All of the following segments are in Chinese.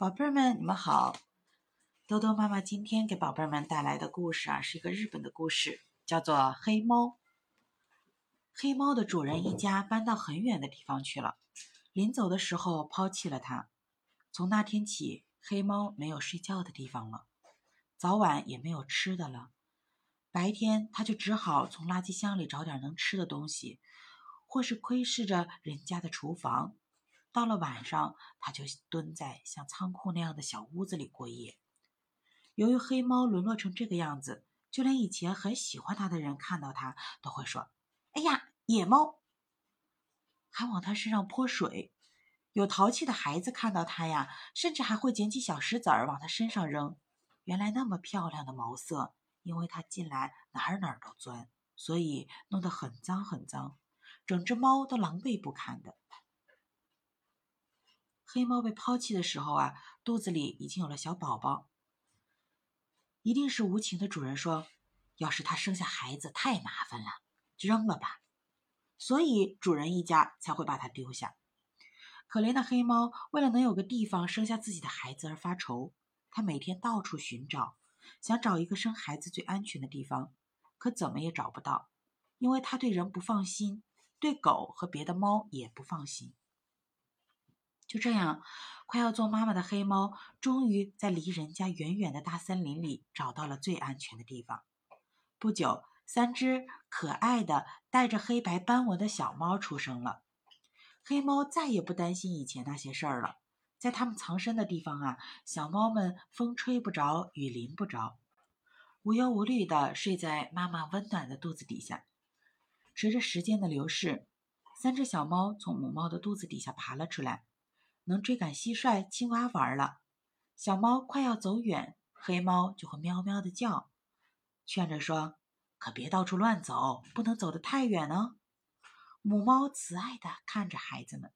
宝贝儿们，你们好！豆豆妈妈今天给宝贝儿们带来的故事啊，是一个日本的故事，叫做《黑猫》。黑猫的主人一家搬到很远的地方去了，临走的时候抛弃了它。从那天起，黑猫没有睡觉的地方了，早晚也没有吃的了。白天，它就只好从垃圾箱里找点能吃的东西，或是窥视着人家的厨房。到了晚上，他就蹲在像仓库那样的小屋子里过夜。由于黑猫沦落成这个样子，就连以前很喜欢它的人看到它都会说：“哎呀，野猫！”还往它身上泼水。有淘气的孩子看到它呀，甚至还会捡起小石子儿往它身上扔。原来那么漂亮的毛色，因为它进来哪儿哪儿都钻，所以弄得很脏很脏，整只猫都狼狈不堪的。黑猫被抛弃的时候啊，肚子里已经有了小宝宝。一定是无情的主人说：“要是它生下孩子太麻烦了，扔了吧。”所以主人一家才会把它丢下。可怜的黑猫为了能有个地方生下自己的孩子而发愁，它每天到处寻找，想找一个生孩子最安全的地方，可怎么也找不到，因为它对人不放心，对狗和别的猫也不放心。就这样，快要做妈妈的黑猫，终于在离人家远远的大森林里找到了最安全的地方。不久，三只可爱的、带着黑白斑纹的小猫出生了。黑猫再也不担心以前那些事儿了。在它们藏身的地方啊，小猫们风吹不着，雨淋不着，无忧无虑的睡在妈妈温暖的肚子底下。随着时间的流逝，三只小猫从母猫的肚子底下爬了出来。能追赶蟋蟀、青蛙玩了。小猫快要走远，黑猫就会喵喵的叫，劝着说：“可别到处乱走，不能走得太远哦。”母猫慈爱地看着孩子们。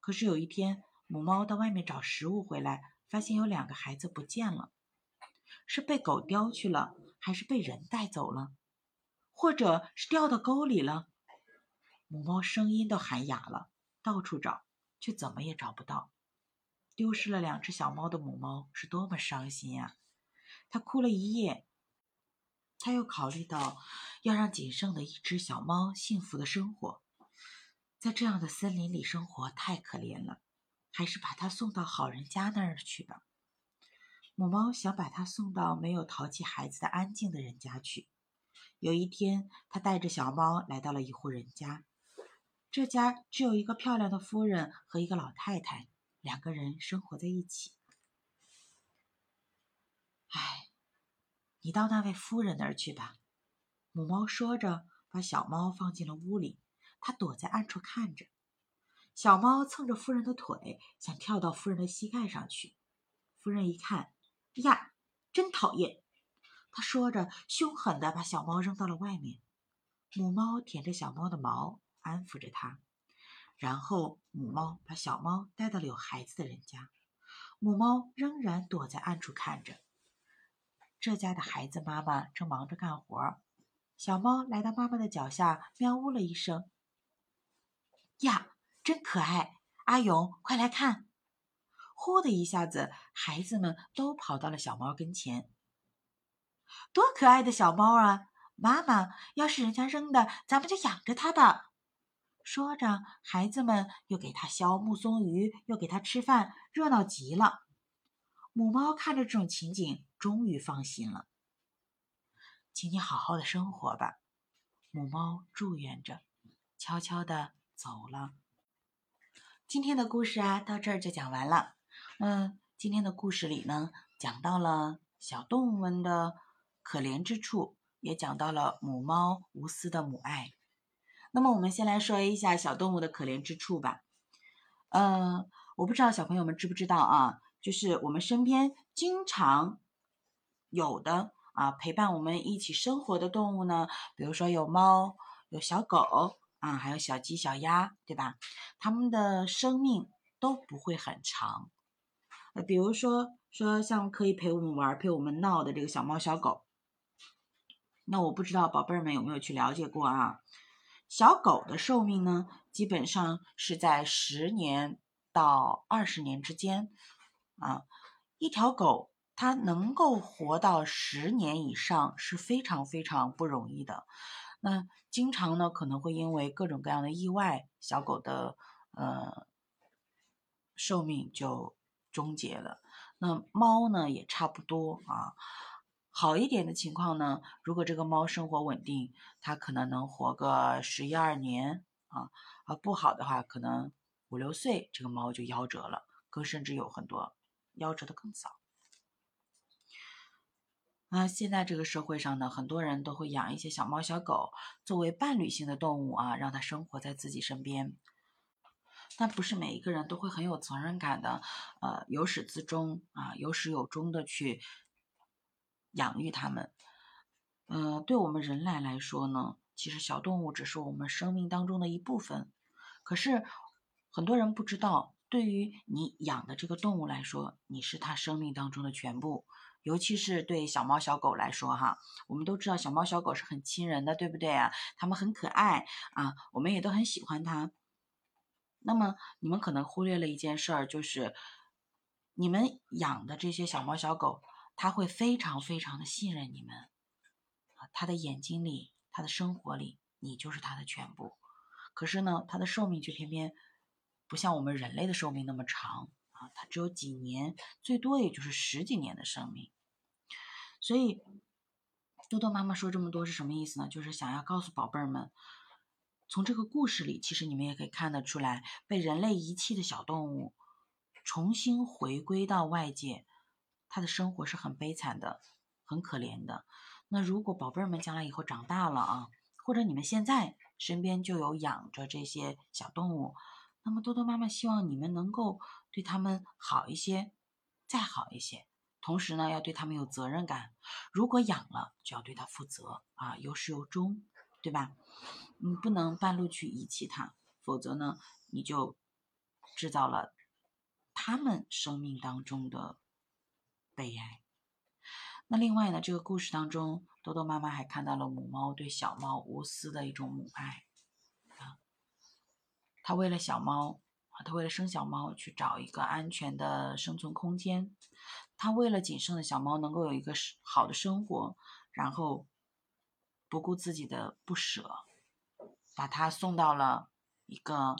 可是有一天，母猫到外面找食物回来，发现有两个孩子不见了，是被狗叼去了，还是被人带走了，或者是掉到沟里了？母猫声音都喊哑了，到处找。却怎么也找不到，丢失了两只小猫的母猫是多么伤心呀！它哭了一夜。它又考虑到要让仅剩的一只小猫幸福的生活，在这样的森林里生活太可怜了，还是把它送到好人家那儿去吧。母猫想把它送到没有淘气孩子的安静的人家去。有一天，它带着小猫来到了一户人家。这家只有一个漂亮的夫人和一个老太太，两个人生活在一起。哎，你到那位夫人那儿去吧。母猫说着，把小猫放进了屋里。它躲在暗处看着。小猫蹭着夫人的腿，想跳到夫人的膝盖上去。夫人一看，呀，真讨厌！她说着，凶狠地把小猫扔到了外面。母猫舔着小猫的毛。安抚着它，然后母猫把小猫带到了有孩子的人家。母猫仍然躲在暗处看着。这家的孩子妈妈正忙着干活，小猫来到妈妈的脚下，喵呜了一声。呀，真可爱！阿勇，快来看！呼的一下子，孩子们都跑到了小猫跟前。多可爱的小猫啊！妈妈，要是人家扔的，咱们就养着它吧。说着，孩子们又给它削木松鱼，又给它吃饭，热闹极了。母猫看着这种情景，终于放心了。请你好好的生活吧，母猫祝愿着，悄悄的走了。今天的故事啊，到这儿就讲完了。嗯，今天的故事里呢，讲到了小动物们的可怜之处，也讲到了母猫无私的母爱。那么我们先来说一下小动物的可怜之处吧。嗯，我不知道小朋友们知不知道啊，就是我们身边经常有的啊陪伴我们一起生活的动物呢，比如说有猫、有小狗啊，还有小鸡、小鸭，对吧？它们的生命都不会很长。呃，比如说说像可以陪我们玩、陪我们闹的这个小猫、小狗，那我不知道宝贝儿们有没有去了解过啊？小狗的寿命呢，基本上是在十年到二十年之间，啊，一条狗它能够活到十年以上是非常非常不容易的。那经常呢可能会因为各种各样的意外，小狗的呃寿命就终结了。那猫呢也差不多啊。好一点的情况呢，如果这个猫生活稳定，它可能能活个十一二年啊。啊，不好的话，可能五六岁这个猫就夭折了，更甚至有很多夭折的更早。那现在这个社会上呢，很多人都会养一些小猫小狗作为伴侣性的动物啊，让它生活在自己身边。但不是每一个人都会很有责任感的，呃，由始至终啊，有始有终的去养育它们。嗯，对我们人类来说呢，其实小动物只是我们生命当中的一部分。可是很多人不知道，对于你养的这个动物来说，你是它生命当中的全部。尤其是对小猫小狗来说，哈，我们都知道小猫小狗是很亲人的，对不对啊？它们很可爱啊，我们也都很喜欢它。那么你们可能忽略了一件事儿，就是你们养的这些小猫小狗，他会非常非常的信任你们啊，他的眼睛里，他的生活里，你就是他的全部。可是呢，他的寿命却偏偏不像我们人类的寿命那么长。啊，他只有几年，最多也就是十几年的生命。所以，多多妈妈说这么多是什么意思呢？就是想要告诉宝贝儿们，从这个故事里，其实你们也可以看得出来，被人类遗弃的小动物重新回归到外界，他的生活是很悲惨的，很可怜的。那如果宝贝儿们将来以后长大了啊，或者你们现在身边就有养着这些小动物。那么多多妈妈希望你们能够对他们好一些，再好一些。同时呢，要对他们有责任感。如果养了，就要对它负责啊，有始有终，对吧？你不能半路去遗弃它，否则呢，你就制造了他们生命当中的悲哀。那另外呢，这个故事当中，多多妈妈还看到了母猫对小猫无私的一种母爱啊。他为了小猫啊，他为了生小猫去找一个安全的生存空间。他为了仅剩的小猫能够有一个好的生活，然后不顾自己的不舍，把它送到了一个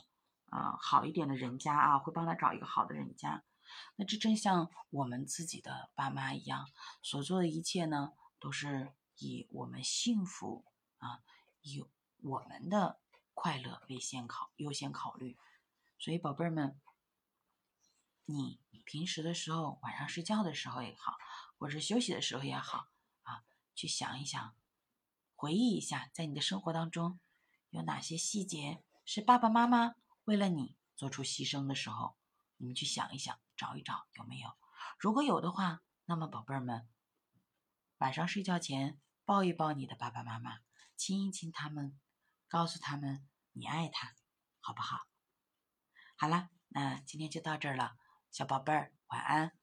啊好一点的人家啊，会帮他找一个好的人家。那这正像我们自己的爸妈一样，所做的一切呢，都是以我们幸福啊，以我们的。快乐为先考优先考虑，所以宝贝儿们，你平时的时候，晚上睡觉的时候也好，或者休息的时候也好啊，去想一想，回忆一下，在你的生活当中有哪些细节是爸爸妈妈为了你做出牺牲的时候，你们去想一想，找一找有没有？如果有的话，那么宝贝儿们，晚上睡觉前抱一抱你的爸爸妈妈，亲一亲他们，告诉他们。你爱他，好不好？好了，那今天就到这儿了，小宝贝儿，晚安。